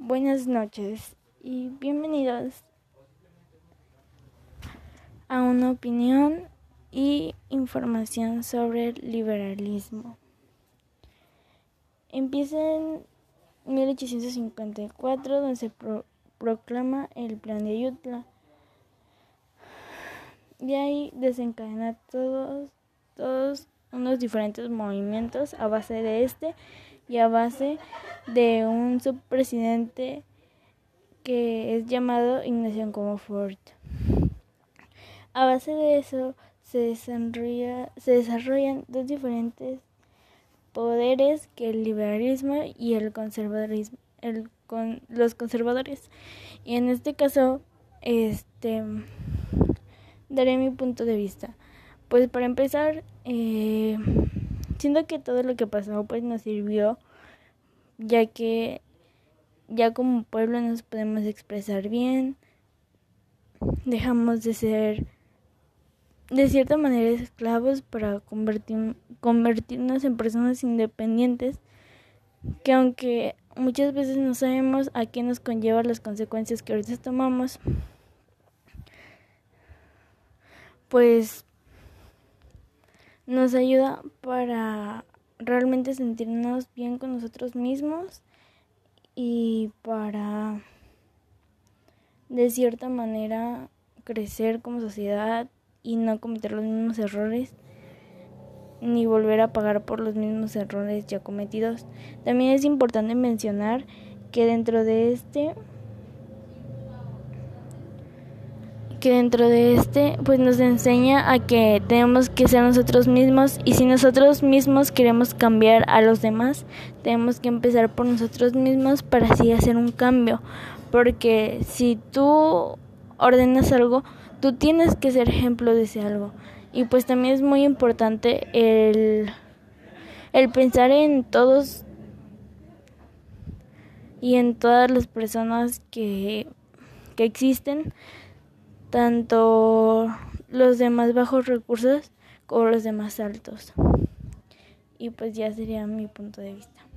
Buenas noches y bienvenidos a una opinión y información sobre el liberalismo. Empieza en 1854 donde se proclama el Plan de Ayutla. De ahí desencadena todos, todos unos diferentes movimientos a base de este y a base de un subpresidente que es llamado Ignacio Comfort. A base de eso se, desarrolla, se desarrollan dos diferentes poderes que el liberalismo y el conservadurismo, el, con, los conservadores. Y en este caso, este daré mi punto de vista. Pues para empezar, eh, siento que todo lo que pasó pues nos sirvió, ya que ya como pueblo nos podemos expresar bien, dejamos de ser de cierta manera esclavos para convertir, convertirnos en personas independientes que aunque muchas veces no sabemos a qué nos conlleva las consecuencias que ahorita tomamos, pues nos ayuda para realmente sentirnos bien con nosotros mismos y para de cierta manera crecer como sociedad y no cometer los mismos errores ni volver a pagar por los mismos errores ya cometidos. También es importante mencionar que dentro de este que dentro de este pues nos enseña a que tenemos que ser nosotros mismos y si nosotros mismos queremos cambiar a los demás tenemos que empezar por nosotros mismos para así hacer un cambio. Porque si tú ordenas algo tú tienes que ser ejemplo de ese algo. Y pues también es muy importante el el pensar en todos y en todas las personas que que existen tanto los de más bajos recursos como los de más altos. Y pues ya sería mi punto de vista.